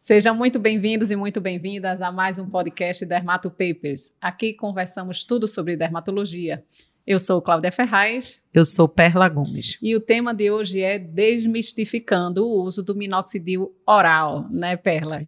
Sejam muito bem-vindos e muito bem-vindas a mais um podcast Dermato Papers. Aqui conversamos tudo sobre dermatologia. Eu sou Cláudia Ferraz. Eu sou Perla Gomes. E o tema de hoje é desmistificando o uso do minoxidil oral, né, Perla?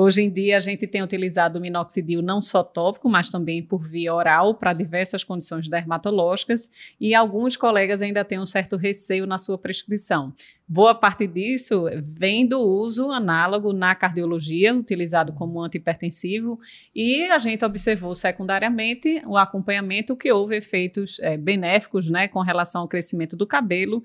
Hoje em dia, a gente tem utilizado o minoxidil não só tópico, mas também por via oral para diversas condições dermatológicas e alguns colegas ainda têm um certo receio na sua prescrição. Boa parte disso vem do uso análogo na cardiologia, utilizado como antihipertensivo, e a gente observou secundariamente o acompanhamento que houve efeitos é, benéficos né, com relação ao crescimento do cabelo,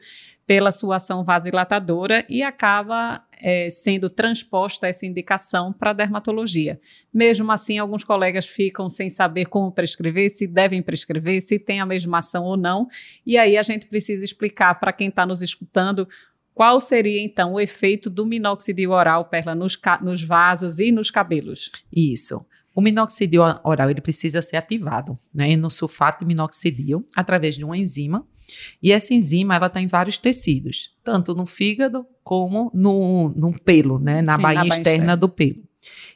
pela sua ação vasodilatadora e acaba é, sendo transposta essa indicação para dermatologia. Mesmo assim, alguns colegas ficam sem saber como prescrever, se devem prescrever, se tem a mesma ação ou não, e aí a gente precisa explicar para quem está nos escutando qual seria então o efeito do minoxidil oral, Perla, nos, nos vasos e nos cabelos? Isso. O minoxidil oral ele precisa ser ativado né, no sulfato de minoxidil através de uma enzima e essa enzima ela está em vários tecidos, tanto no fígado como no, no pelo, né, na Sim, baía na externa, externa do pelo.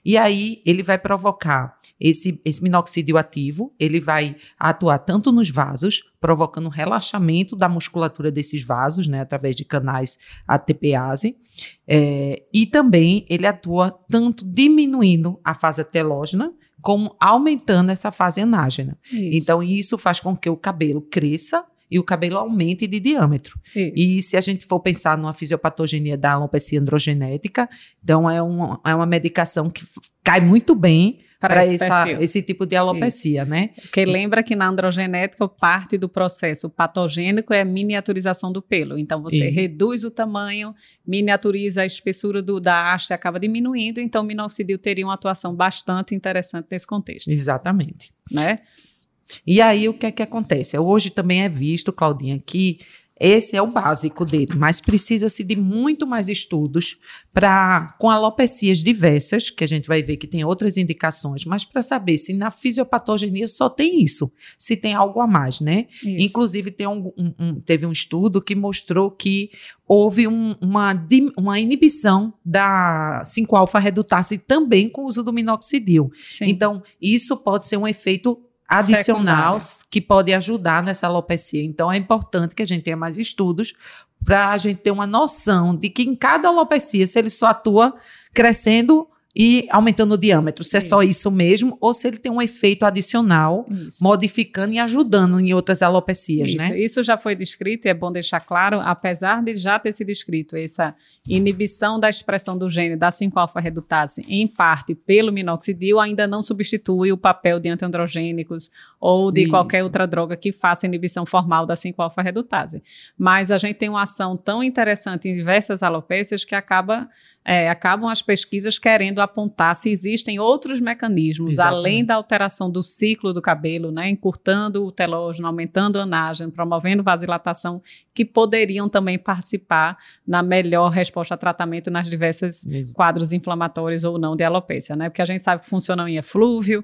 E aí ele vai provocar esse, esse minoxidil ativo, ele vai atuar tanto nos vasos, provocando relaxamento da musculatura desses vasos, né, através de canais ATPase, é, e também ele atua tanto diminuindo a fase telógena, como aumentando essa fase anágena. Isso. Então, isso faz com que o cabelo cresça e o cabelo aumente de diâmetro. Isso. E se a gente for pensar numa fisiopatogenia da alopecia androgenética, então é, um, é uma medicação que cai muito bem para esse tipo de alopecia, Isso. né? Porque lembra que na androgenética parte do processo patogênico é a miniaturização do pelo. Então você reduz o tamanho, miniaturiza a espessura do, da haste acaba diminuindo, então o minoxidil teria uma atuação bastante interessante nesse contexto. Exatamente. Né? E aí o que é que acontece? Hoje também é visto, Claudinha, que esse é o básico dele, mas precisa-se de muito mais estudos para com alopecias diversas, que a gente vai ver que tem outras indicações, mas para saber se na fisiopatogenia só tem isso, se tem algo a mais, né? Isso. Inclusive tem um, um, um, teve um estudo que mostrou que houve um, uma, uma inibição da 5-alfa redutase também com o uso do minoxidil. Sim. Então, isso pode ser um efeito adicional que pode ajudar nessa alopecia. Então, é importante que a gente tenha mais estudos para a gente ter uma noção de que em cada alopecia, se ele só atua crescendo e aumentando o diâmetro, se isso. é só isso mesmo, ou se ele tem um efeito adicional, isso. modificando e ajudando em outras alopecias, isso. né? Isso já foi descrito e é bom deixar claro, apesar de já ter sido descrito essa inibição da expressão do gene da 5-alfa-redutase em parte pelo minoxidil, ainda não substitui o papel de antiandrogênicos ou de qualquer outra droga que faça inibição formal da 5-alfa-redutase. Mas a gente tem uma ação tão interessante em diversas alopecias que acaba é, acabam as pesquisas querendo apontar se existem outros mecanismos, Exatamente. além da alteração do ciclo do cabelo, né, encurtando o telógeno, aumentando a anagem, promovendo vasodilatação, que poderiam também participar na melhor resposta a tratamento nas diversas Isso. quadros inflamatórios ou não de alopecia, né? Porque a gente sabe que funcionam em eflúvio,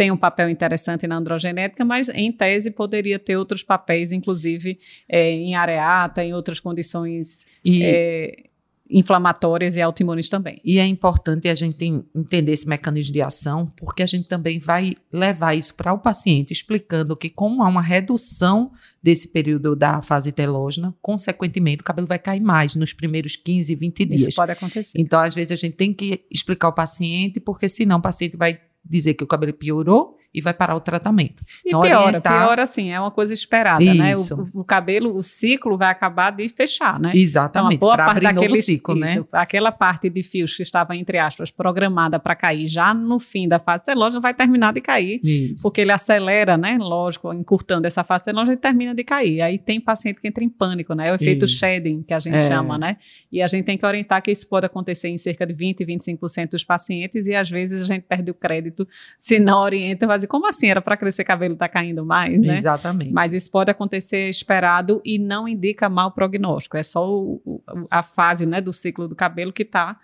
tem um papel interessante na androgenética, mas em tese poderia ter outros papéis, inclusive é, em areata, em outras condições e, é, inflamatórias e autoimunes também. E é importante a gente entender esse mecanismo de ação, porque a gente também vai levar isso para o paciente, explicando que como há uma redução desse período da fase telógena, consequentemente o cabelo vai cair mais nos primeiros 15, 20 dias. Isso pode acontecer. Então, às vezes a gente tem que explicar ao paciente, porque senão o paciente vai dizer que o cabelo piorou e vai parar o tratamento. E então, piora, orientar... piora assim, é uma coisa esperada, né? Isso. né? O, o, cabelo, o ciclo vai acabar de fechar, né? Exatamente, então, a boa parte daquele ciclo, né? isso, né? Aquela parte de fios que estava, entre aspas, programada para cair já no fim da fase telógena vai terminar de cair, isso. porque ele acelera, né? Lógico, encurtando essa fase telógena, ele termina de cair. Aí tem paciente que entra em pânico, né? É o efeito isso. shedding, que a gente é. chama, né? E a gente tem que orientar que isso pode acontecer em cerca de 20, 25% dos pacientes e às vezes a gente perde o crédito se não orienta, vai como assim? Era para crescer cabelo, está caindo mais, né? Exatamente. Mas isso pode acontecer esperado e não indica mau prognóstico. É só o, a fase né, do ciclo do cabelo que está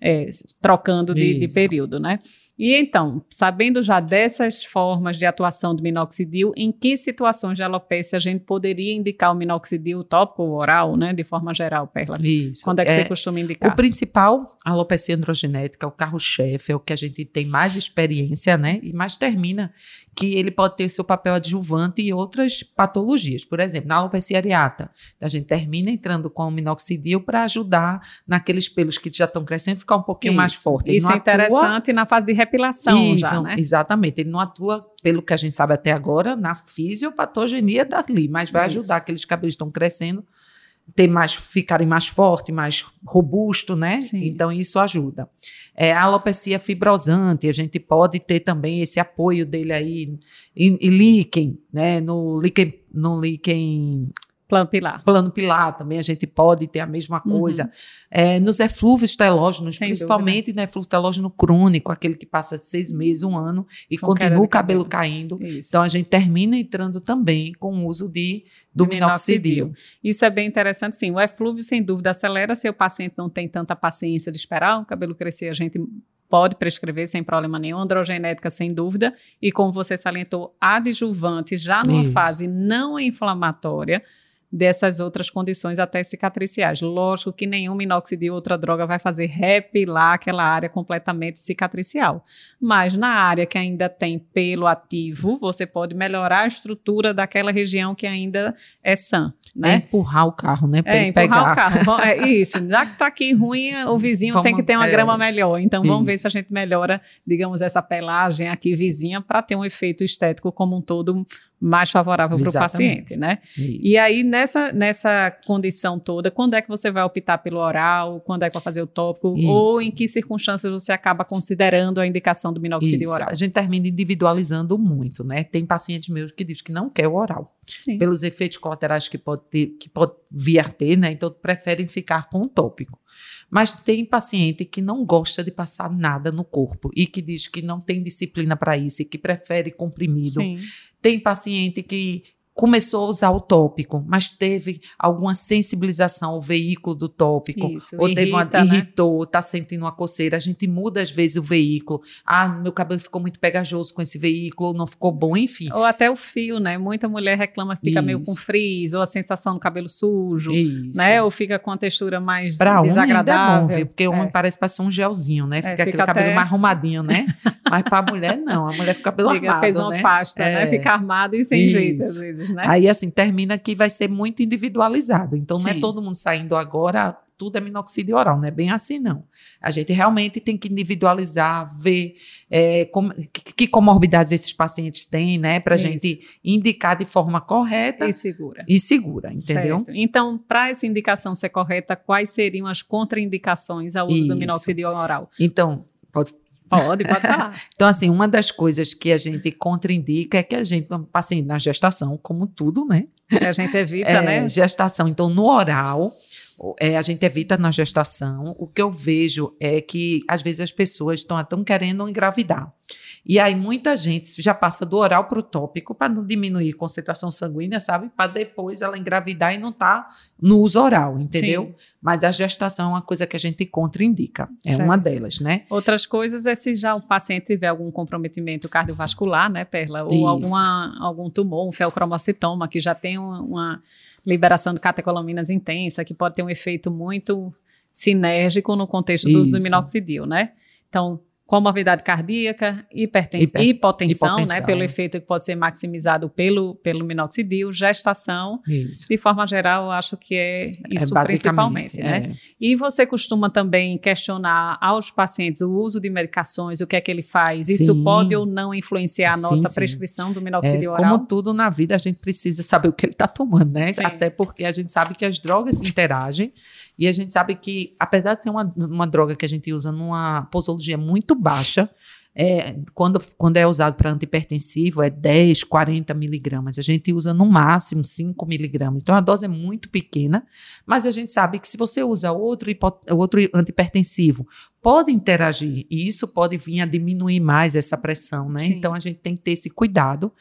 é, trocando de, de, período, né? E então, sabendo já dessas formas de atuação do minoxidil, em que situações de alopecia a gente poderia indicar o minoxidil tópico ou oral, né, de forma geral, Perla? Isso. Quando é que é, você costuma indicar? O principal, a alopecia androgenética, o carro-chefe, é o que a gente tem mais experiência, né, e mais termina que ele pode ter seu papel adjuvante em outras patologias. Por exemplo, na alopecia areata, a gente termina entrando com o minoxidil para ajudar naqueles pelos que já estão crescendo ficar um pouquinho isso, mais forte. Isso é interessante na fase de repilação isso, já, né? Exatamente. Ele não atua, pelo que a gente sabe até agora, na fisiopatogenia dali, mas vai isso. ajudar aqueles cabelos que estão crescendo ter mais, ficarem mais forte, mais robusto, né? Sim. Então isso ajuda. É, a alopecia fibrosante, a gente pode ter também esse apoio dele aí em, em líquen, né? No líquen, no líquen Plano pilar. Plano pilar também a gente pode ter a mesma uhum. coisa. Uhum. É, nos eflúvios telógenos, Sem principalmente dúvida. no eflúvio telógeno crônico, aquele que passa seis meses, um ano e com continua o cabelo, cabelo. caindo. Isso. Então a gente termina entrando também com o uso de, do minoxidil. minoxidil. Isso é bem interessante, sim. O eflúvio, sem dúvida, acelera se o paciente não tem tanta paciência de esperar o cabelo crescer. A gente pode prescrever sem problema nenhum, androgenética sem dúvida, e como você salientou, adjuvante já numa Isso. fase não inflamatória, dessas outras condições até cicatriciais. Lógico que nenhum minoxidil ou outra droga vai fazer repilar aquela área completamente cicatricial, mas na área que ainda tem pelo ativo, você pode melhorar a estrutura daquela região que ainda é sã. Né? É empurrar o carro, né? é, empurrar pegar. o carro. é isso. Já que está aqui ruim, o vizinho vamos, tem que ter uma é, grama melhor. Então vamos isso. ver se a gente melhora, digamos, essa pelagem aqui vizinha para ter um efeito estético como um todo mais favorável para o paciente, né? Isso. E aí, nessa, nessa condição toda, quando é que você vai optar pelo oral? Quando é que vai fazer o tópico? Isso. Ou em que circunstâncias você acaba considerando a indicação do minoxidil Isso. oral? A gente termina individualizando muito, né? Tem pacientes meus que dizem que não quer o oral. Sim. Pelos efeitos colaterais que pode, ter, que pode vir a ter, né? Então, preferem ficar com o tópico. Mas tem paciente que não gosta de passar nada no corpo e que diz que não tem disciplina para isso e que prefere comprimido. Sim. Tem paciente que começou a usar o tópico, mas teve alguma sensibilização ao veículo do tópico, Isso, ou irrita, teve uma, né? irritou, está sentindo uma coceira, a gente muda às vezes o veículo. Ah, meu cabelo ficou muito pegajoso com esse veículo, ou não ficou bom, enfim. Ou até o fio, né? Muita mulher reclama que fica Isso. meio com frizz, ou a sensação do cabelo sujo, Isso. né? Ou fica com a textura mais pra desagradável. Unha é bom, viu? Porque o homem é. parece passar um gelzinho, né? Fica, é, fica aquele até... cabelo mais arrumadinho, né? mas para a mulher não, a mulher fica cabelo fica, armado, Fez uma né? pasta, né? é. né? Fica armado e sem jeito às vezes né? Aí, assim, termina que vai ser muito individualizado. Então, Sim. não é todo mundo saindo agora, tudo é minoxidil oral, não é bem assim, não. A gente realmente tem que individualizar, ver é, que, que, comorbidades esses pacientes têm, né? Para a gente indicar de forma correta. E segura. E segura, entendeu? Certo. Então, para essa indicação ser correta, quais seriam as contraindicações ao uso Isso. do minoxidil oral? Então, pode Pode, pode falar. então, assim, uma das coisas que a gente contraindica é que a gente, paciente na gestação, como tudo, né? A gente evita, é, né? Gestação. Então, no oral, é, a gente evita na gestação. O que eu vejo é que, às vezes, as pessoas estão querendo engravidar. E aí muita gente já passa do oral para o tópico para não diminuir a concentração sanguínea, sabe? Para depois ela engravidar e não tá no uso oral, entendeu? Sim. Mas a gestação é uma coisa que a gente contraindica. É certo. uma delas, né? Outras coisas é se já o paciente tiver algum comprometimento cardiovascular, né, Perla? Ou alguma, algum tumor, um feocromocitoma, que já tem uma, uma liberação de catecolaminas intensa, que pode ter um efeito muito sinérgico no contexto do uso do minoxidil, né? Então, comorbidade cardíaca, hipertensão, Hiper, hipotensão, hipotensão, né, pelo efeito que pode ser maximizado pelo, pelo minoxidil, gestação, isso. de forma geral, eu acho que é, é isso é principalmente, é. né? E você costuma também questionar aos pacientes o uso de medicações, o que é que ele faz, sim. isso pode ou não influenciar a sim, nossa sim. prescrição do minoxidil é, oral? Como tudo na vida, a gente precisa saber o que ele está tomando, né? Até porque a gente sabe que as drogas interagem e a gente sabe que, apesar de ser uma, uma droga que a gente usa numa posologia muito baixa, é, quando, quando é usado para antipertensivo, é 10, 40 miligramas. A gente usa no máximo 5 miligramas. Então a dose é muito pequena, mas a gente sabe que se você usa outro, outro antipertensivo, pode interagir e isso pode vir a diminuir mais essa pressão, né? Sim. Então a gente tem que ter esse cuidado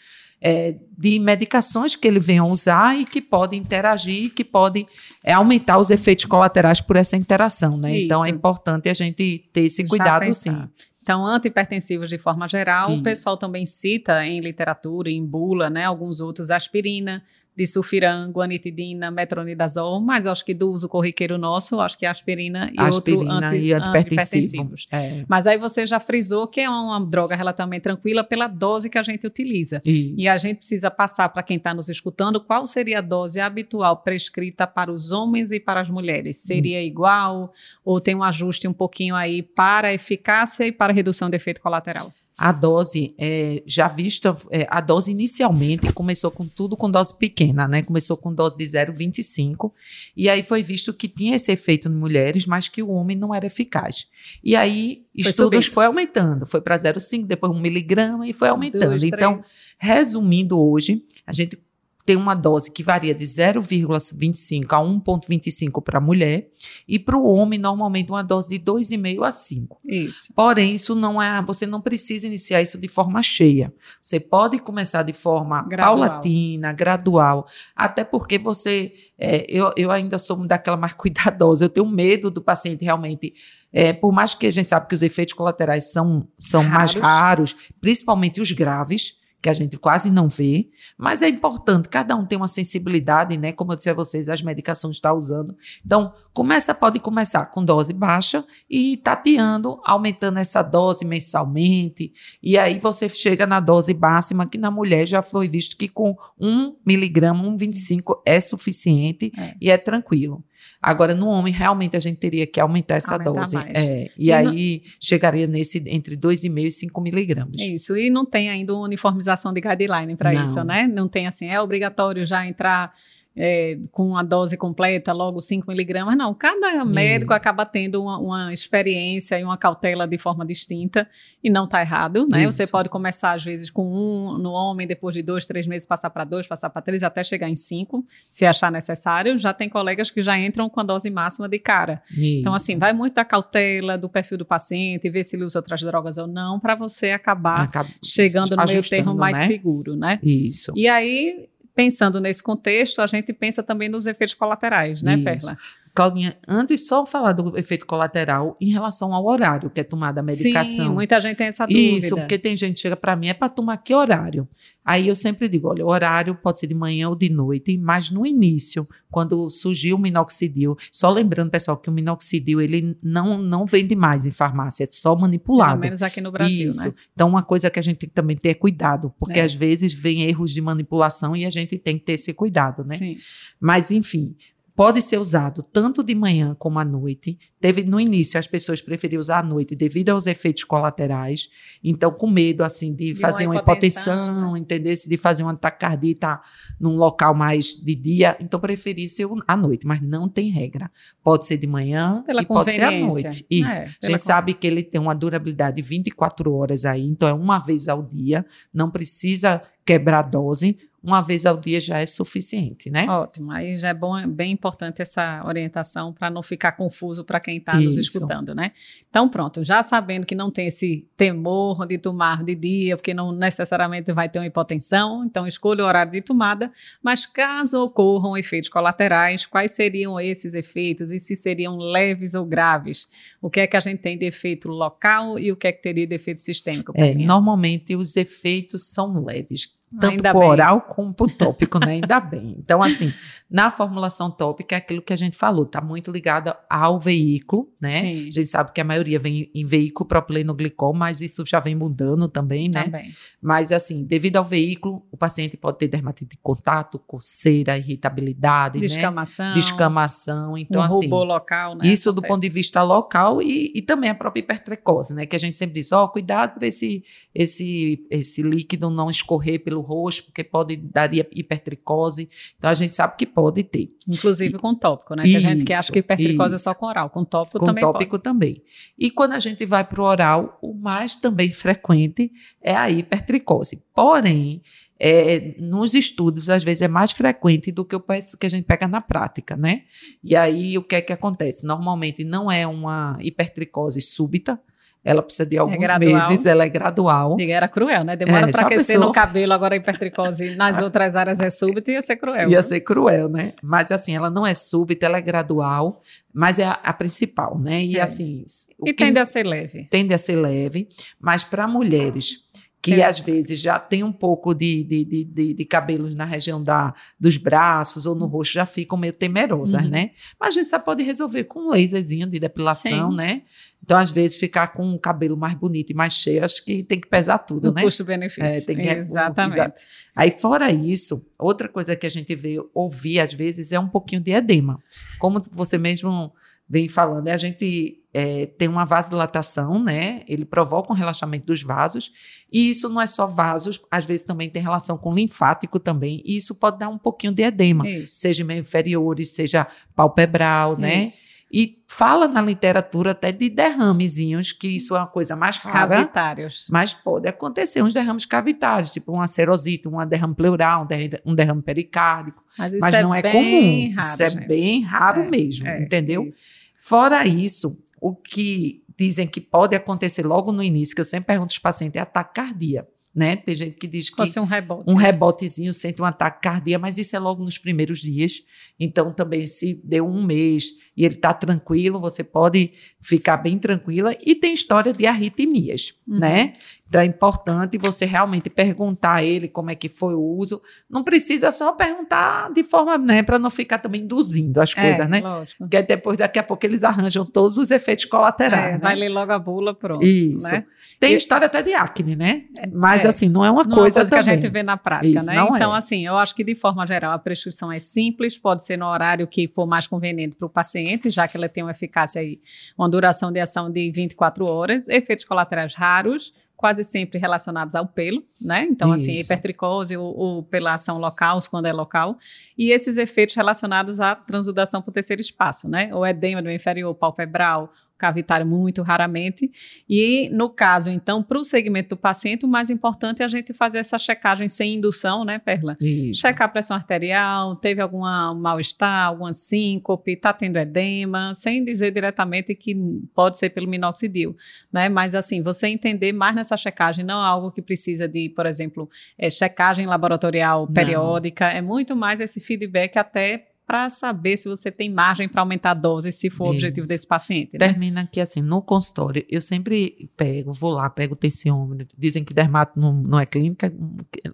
é, de medicações que ele venha a usar e que podem interagir, que podem é, aumentar os efeitos colaterais por essa interação, né? Isso. Então é importante a gente ter esse cuidado, sim. Então, antihipertensivos de forma geral, o pessoal também cita em literatura, em bula, né, alguns outros, aspirina, disulfiram, guanitidina, metronidazol, mas acho que do uso corriqueiro nosso, acho que aspirina e aspirina outro anti, e antihipertensivos. É. Mas aí você já frisou que é uma droga relativamente tranquila pela dose que a gente utiliza. Isso. E a gente precisa passar para quem está nos escutando qual seria a dose habitual prescrita para os homens e para as mulheres. Seria hum. igual ou tem um ajuste um pouquinho aí para eficácia e para redução de efeito colateral? A dose, é, já vista, é, a dose inicialmente começou com tudo com dose pequena, né? Começou com dose de 0,25 e aí foi visto que tinha esse efeito em mulheres, mas que o homem não era eficaz. E aí foi estudos subindo. foi aumentando, foi para 0,5, depois 1 miligrama e foi aumentando. Dois, então, resumindo hoje, a gente tem uma dose que varia de 0,25 a 1,25 para a mulher e para o homem normalmente uma dose de 2,5 a 5. Isso. Porém, isso não é, você não precisa iniciar isso de forma cheia. Você pode começar de forma gradual. paulatina, gradual, até porque você, é, eu, eu ainda sou daquela mais cuidadosa. Eu tenho medo do paciente realmente é, por mais que a gente sabe que os efeitos colaterais são, são raros. mais raros, principalmente os graves, que a gente quase não vê, mas é importante, cada um tem uma sensibilidade, né? Como eu disse a vocês, as medicações está usando. Então, começa, pode começar com dose baixa e tateando, aumentando essa dose mensalmente, e aí você chega na dose máxima, que na mulher já foi visto que com 1 miligrama, 1,25 é suficiente é. e é tranquilo. Agora, no homem, realmente a gente teria que aumentar essa aumentar dose. É, e, e, aí não... chegaria nesse entre 2,5 e 5 miligramas. Isso, e não tem ainda uniformização de guideline para isso, né? Não tem assim, é obrigatório já entrar é, com a dose completa, logo 5 miligramas. Não, cada médico Isso. acaba tendo uma, uma, experiência e uma cautela de forma distinta e não está errado, né? Isso. Você pode começar, às vezes, com um no homem, depois de dois, três meses, passar para dois, passar para três, até chegar em cinco, se achar necessário. Já tem colegas que já entram com a dose máxima de cara. Isso. Então, assim, vai muito da cautela, do perfil do paciente, ver se ele usa outras drogas ou não, para você acabar Acaba chegando no meio termo mais né? seguro, né? Isso. E aí, pensando nesse contexto, a gente pensa também nos efeitos colaterais, né, Isso. Perla? Claudinha, antes só falar do efeito colateral em relação ao horário que é tomada a medicação. Sim, muita gente tem essa dúvida. Isso, porque tem gente que chega para mim, é para tomar que horário? Aí eu sempre digo, olha, o horário pode ser de manhã ou de noite, mas no início, quando surgiu o minoxidil, só lembrando, pessoal, que o minoxidil, ele não, não vende mais em farmácia, é só manipulado. Pelo menos aqui no Brasil, Isso. né? Então, uma coisa que a gente tem que também ter cuidado, porque é. às vezes vem erros de manipulação e a gente tem que ter esse cuidado, né? Sim. Mas, enfim, pode ser usado tanto de manhã como à noite. Teve no início as pessoas preferiam usar à noite devido aos efeitos colaterais. Então, com medo assim de, de fazer uma hipotensão, entender se de fazer uma taquicardia tá num local mais de dia, então preferi ser à noite, mas não tem regra. Pode ser de manhã Pela e pode ser à noite. Isso. É, a gente sabe que ele tem uma durabilidade de 24 horas aí, então é uma vez ao dia, não precisa quebrar dose uma vez ao dia já é suficiente, né? Ótimo. Aí já é bom, bem importante essa orientação para não ficar confuso para quem está nos escutando, né? Então, pronto, já sabendo que não tem esse temor de tomar de dia, porque não necessariamente vai ter uma hipotensão, então escolha o horário de tomada, mas caso ocorram efeitos colaterais, quais seriam esses efeitos e se seriam leves ou graves? O que é que a gente tem de efeito local e o que é que teria de efeito sistêmico? É, normalmente os efeitos são leves tanto Ainda por oral como por tópico, né? Ainda bem. Então, assim, na formulação tópica é aquilo que a gente falou, está muito ligada ao veículo, né? Sim. A gente sabe que a maioria vem em veículo propileno glicol, mas isso já vem mudando também, né? Também. Mas, assim, devido ao veículo, o paciente pode ter dermatite de contato, coceira, irritabilidade, descamação, né? Descamação. Então, um assim. local, né? Isso Acontece. do ponto de vista local e, e também a própria hipertrecose, né? Que a gente sempre diz, ó, oh, cuidado para esse, esse, esse líquido não escorrer pelo rosto, porque pode dar hipertricose. Então a gente sabe que pode ter. Inclusive com tópico, né? Isso, que a gente que acha que hipertricose isso. é só com oral, com tópico com também. Com tópico pode. também. E quando a gente vai para o oral, o mais também frequente é a hipertricose. Porém, é, nos estudos, às vezes, é mais frequente do que o que a gente pega na prática, né? E aí, o que é que acontece? Normalmente não é uma hipertricose súbita, ela precisa de alguns é meses, ela é gradual. Diga, era cruel, né? Demora é, para aquecer pensou? no cabelo, agora a hipertricose nas outras áreas é súbita, ia ser cruel. Ia né? ser cruel, né? Mas assim, ela não é súbita, ela é gradual, mas é a, a principal, né? E é. assim. E tende a ser leve. Tende a ser leve, mas para mulheres que é. às vezes já tem um pouco de, de, de, de, cabelos na região da, dos braços ou no uhum. rosto, já ficam meio temerosas, uhum. né? Mas a gente só pode resolver com um laserzinho de depilação, Sim. né? Então, às vezes, ficar com um cabelo mais bonito e mais cheio, acho que tem que pesar tudo, o né? Custo-benefício. É, Exatamente. Aí, fora isso, outra coisa que a gente vê ouvir, às vezes, é um pouquinho de edema. Como você mesmo vem falando, é a gente é, tem uma vasodilatação, né? Ele provoca um relaxamento dos vasos. E isso não é só vasos, às vezes também tem relação com linfático também. E isso pode dar um pouquinho de edema, isso. seja meio inferiores, seja palpebral, né? E fala na literatura até de derramezinhos, que isso é uma coisa mais rara. Cavitários. Mas pode acontecer uns derrames cavitários, tipo uma serosite, um derrame pleural, um derrame pericárdico. Mas, mas é não é comum. Raro, isso é gente. bem raro é, mesmo, é, entendeu? Isso. Fora isso, o que dizem que pode acontecer logo no início, que eu sempre pergunto aos pacientes, é ataque cardíaco. Né? Tem gente que diz que Pode ser um rebote. Um rebotezinho sente um ataque cardíaco, mas isso é logo nos primeiros dias. Então, também, se deu um mês e ele está tranquilo, você pode ficar bem tranquila. E tem história de arritmias, uhum. né? Então é importante você realmente perguntar a ele como é que foi o uso. Não precisa só perguntar de forma, né, para não ficar também induzindo as é, coisas, né? Lógico. Porque depois, daqui a pouco, eles arranjam todos os efeitos colaterais. É, né? Vai ler logo a bula, pronto. Isso. Né? Tem história até de acne, né? Mas é, assim, não é uma não coisa. É uma coisa que a gente vê na prática, Isso, né? Então, é. assim, eu acho que de forma geral a prescrição é simples, pode ser no horário que for mais conveniente para o paciente, já que ela tem uma eficácia aí, uma duração de ação de 24 horas, efeitos colaterais raros quase sempre relacionados ao pelo, né? Então, assim, Isso. assim, hipertricose ou, ou pela ação local, quando é local, e esses efeitos relacionados à transudação por terceiro espaço, né? O edema do inferior palpebral, cavitário muito raramente. E no caso, então, para o segmento do paciente, o mais importante é a gente fazer essa checagem sem indução, né, Perla? Isso. Checar a pressão arterial, teve algum mal-estar, alguma síncope, está tendo edema, sem dizer diretamente que pode ser pelo minoxidil, né? Mas assim, você entender mais nessa checagem, não é algo que precisa de, por exemplo, é, checagem laboratorial periódica, não. é muito mais esse feedback até para saber se você tem margem para aumentar a dose, se for o objetivo desse paciente. Né? Termina que, assim, no consultório, eu sempre pego, vou lá, pego o tensiômetro. Dizem que dermato não, não é clínica,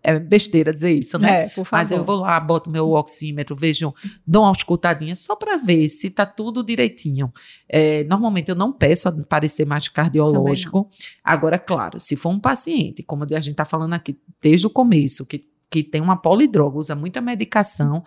é besteira dizer isso, né? É, por favor. Mas eu vou lá, boto meu oxímetro, vejo, dou uma escutadinha só para ver se está tudo direitinho. É, normalmente eu não peço parecer mais cardiológico. Agora, claro, se for um paciente, como a gente está falando aqui desde o começo, que, que tem uma polidroga, usa muita medicação.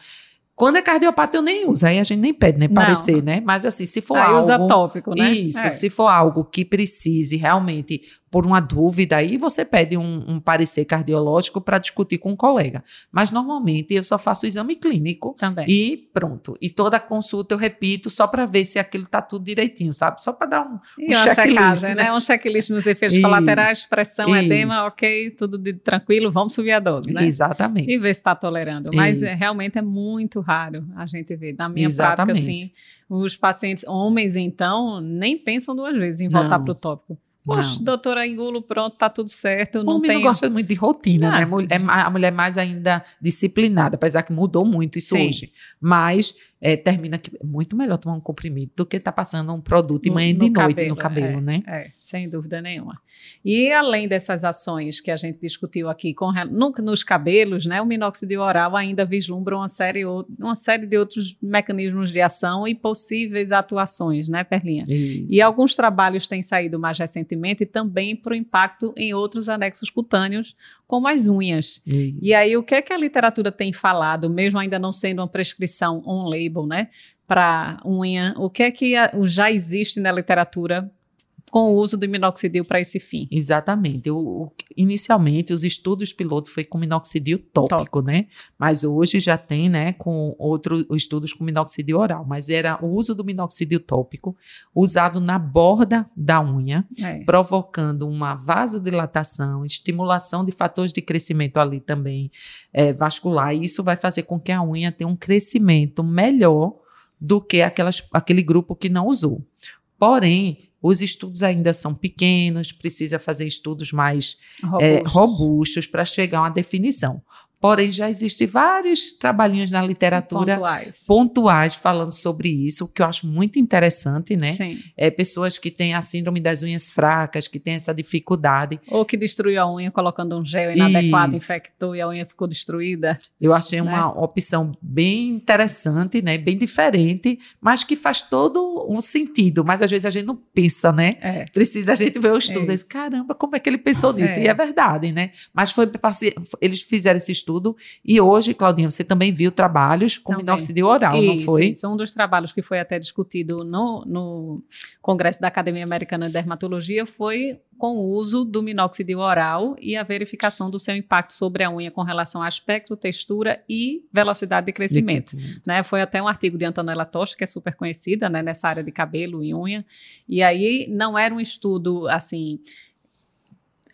Quando é cardiopata, eu nem uso. Aí a gente nem pede, né? Parecer, né? Mas assim, se for aí algo. usa tópico, né? Isso. É. Se for algo que precise realmente por uma dúvida, aí você pede um, um parecer cardiológico para discutir com um colega. Mas normalmente eu só faço o exame clínico Também. e pronto. E toda consulta eu repito só para ver se aquilo está tudo direitinho, sabe? Só para dar um, um checklist. né? né? Um checklist nos efeitos isso, colaterais, pressão, isso. edema, ok, tudo de, tranquilo, vamos subir a dose, né? Exatamente. E ver se está tolerando. Mas é, realmente é muito raro a gente ver. Na minha Exatamente. prática, assim, os pacientes homens, então, nem pensam duas vezes em voltar para o tópico. Poxa, doutora, engulo, pronto, tá tudo certo. Não o tem... não gosta muito de rotina, né? não, né? A mulher é mais ainda disciplinada, apesar que mudou muito isso Sim. hoje. Mas é, termina que é muito melhor tomar um comprimido do que estar tá passando um produto de manhã e de noite cabelo, no cabelo, é, né? É, sem dúvida nenhuma. E além dessas ações que a gente discutiu aqui com, no, nos cabelos, né, o minoxidil oral ainda vislumbra uma série, uma série de outros mecanismos de ação e possíveis atuações, né, Perlinha? Isso. E alguns trabalhos têm saído mais recentemente também para o impacto em outros anexos cutâneos, como as unhas. Isso. E aí, o que é que a literatura tem falado, mesmo ainda não sendo uma prescrição on-label, né, para unha? O que é que já existe na literatura com o uso do minoxidil para esse fim. Exatamente. O, o, inicialmente, os estudos piloto foi com minoxidil tópico, né? Mas hoje já tem, né, com outros estudos com minoxidil oral. Mas era o uso do minoxidil tópico usado na borda da unha, é. provocando uma vasodilatação, estimulação de fatores de crescimento ali também é, vascular. E isso vai fazer com que a unha tenha um crescimento melhor do que aquelas, aquele grupo que não usou. Porém, Os estudos ainda são pequenos, precisa fazer estudos mais Robustos. é, robustos para chegar a uma definição. Porém, já existem vários trabalhinhos na literatura pontuais. pontuais falando sobre isso, o que eu acho muito interessante, né? Sim. É, pessoas que têm a síndrome das unhas fracas, que têm essa dificuldade. Ou que destruiu a unha colocando um gel inadequado, Isso. infectou e a unha ficou destruída. Eu achei Né? uma opção bem interessante, né? Bem diferente, mas que faz todo um sentido. Mas às vezes a gente não pensa, né? É. Precisa a gente ver o estudo. É e diz, Caramba, como é que ele pensou nisso? É. E é verdade, né? Mas foi eles fizeram esse estudo e hoje, Claudinha, você também viu trabalhos com Também. minoxidil oral, não Isso, foi? Isso, um dos trabalhos que foi até discutido no, no Congresso da Academia Americana de Dermatologia foi com o uso do minóxido oral e a verificação do seu impacto sobre a unha com relação a aspecto, textura e velocidade de crescimento. né? Foi até um artigo de Antonella Tocha, que é super conhecida né, nessa área de cabelo e unha. E aí não era um estudo assim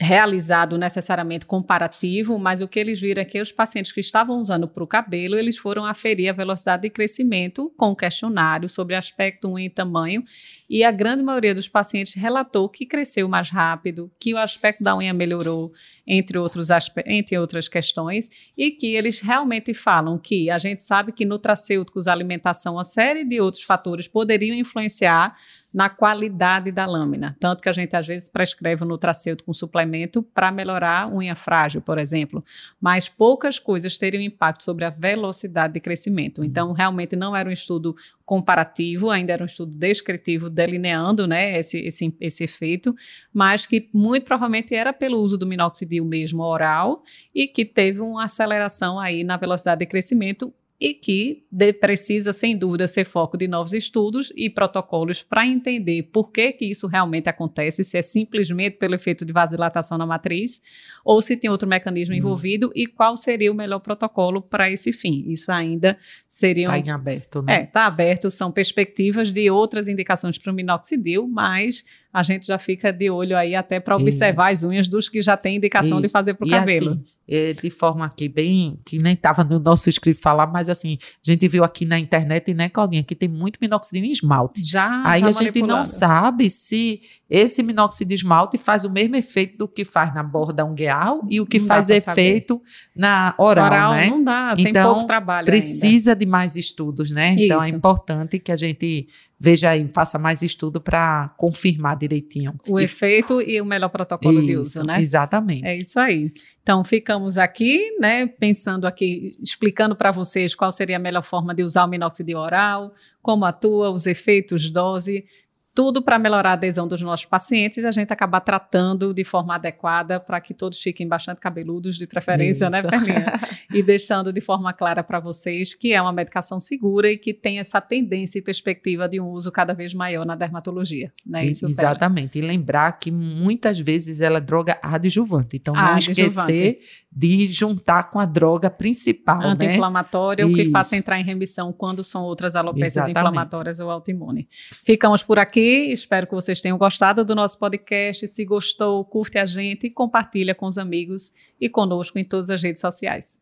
realizado necessariamente comparativo, mas o que eles viram é que os pacientes que estavam usando para o cabelo, eles foram aferir a velocidade de crescimento com questionário sobre aspecto, unha e tamanho, e a grande maioria dos pacientes relatou que cresceu mais rápido, que o aspecto da unha melhorou, entre, outros entre outras questões, e que eles realmente falam que a gente sabe que nutracêuticos, alimentação, uma série de outros fatores poderiam influenciar na qualidade da lâmina. Tanto que a gente às vezes prescreve o nutracêutico com suplemento para melhorar a unha frágil, por exemplo. Mas poucas coisas teriam impacto sobre a velocidade de crescimento. Então, realmente não era um estudo comparativo, ainda era um estudo descritivo, delineando né, esse, esse, esse efeito, mas que muito provavelmente era pelo uso do minoxidil mesmo oral e que teve uma aceleração aí na velocidade de crescimento e que de- precisa, sem dúvida, ser foco de novos estudos e protocolos para entender por que, que isso realmente acontece, se é simplesmente pelo efeito de vasodilatação na matriz ou se tem outro mecanismo Isso. envolvido e qual seria o melhor protocolo para esse fim. Isso ainda seria Está um em aberto, né? é, está aberto, são perspectivas de outras indicações para o minoxidil, mas a gente já fica de olho aí até para observar as unhas dos que já têm indicação de Isso. fazer para o cabelo. assim, é, de forma aqui bem, que nem estava no nosso script falar, mas assim, a gente viu aqui na internet, né, Claudinha, que tem muito minoxidil em esmalte. já Aí já a gente não sabe se esse minoxidil de esmalte faz o mesmo efeito do que faz na borda ungueal e o que Não faz saber. efeito na oral, Oral né? não dá, tem Então, pouco trabalho ainda. Precisa de mais estudos, né? Então é importante que a gente veja aí, faça mais estudo para confirmar direitinho. O E- efeito e o melhor protocolo de Isso, uso, né? Exatamente. É isso aí. Então, ficamos aqui, né, pensando aqui, explicando para vocês qual seria a melhor forma de usar o minoxidil oral, como atua, os efeitos, dose, tudo para melhorar a adesão dos nossos pacientes e a gente acabar tratando de forma adequada para que todos fiquem bastante cabeludos de preferência, né, Isso. Ferlinha? e deixando de forma clara para vocês que é uma medicação segura e que tem essa tendência e perspectiva de um uso cada vez maior na dermatologia, né? Isso? Exatamente. E lembrar que muitas vezes ela é droga adjuvante. Então, não Adjuvante. esquecer de juntar com a droga principal, né? anti-inflamatória, o que faça entrar em remissão quando são outras alopécias Exatamente. inflamatórias ou autoimune. Ficamos por aqui, espero que vocês tenham gostado do nosso podcast. Se gostou, curte a gente e compartilha com os amigos e conosco em todas as redes sociais.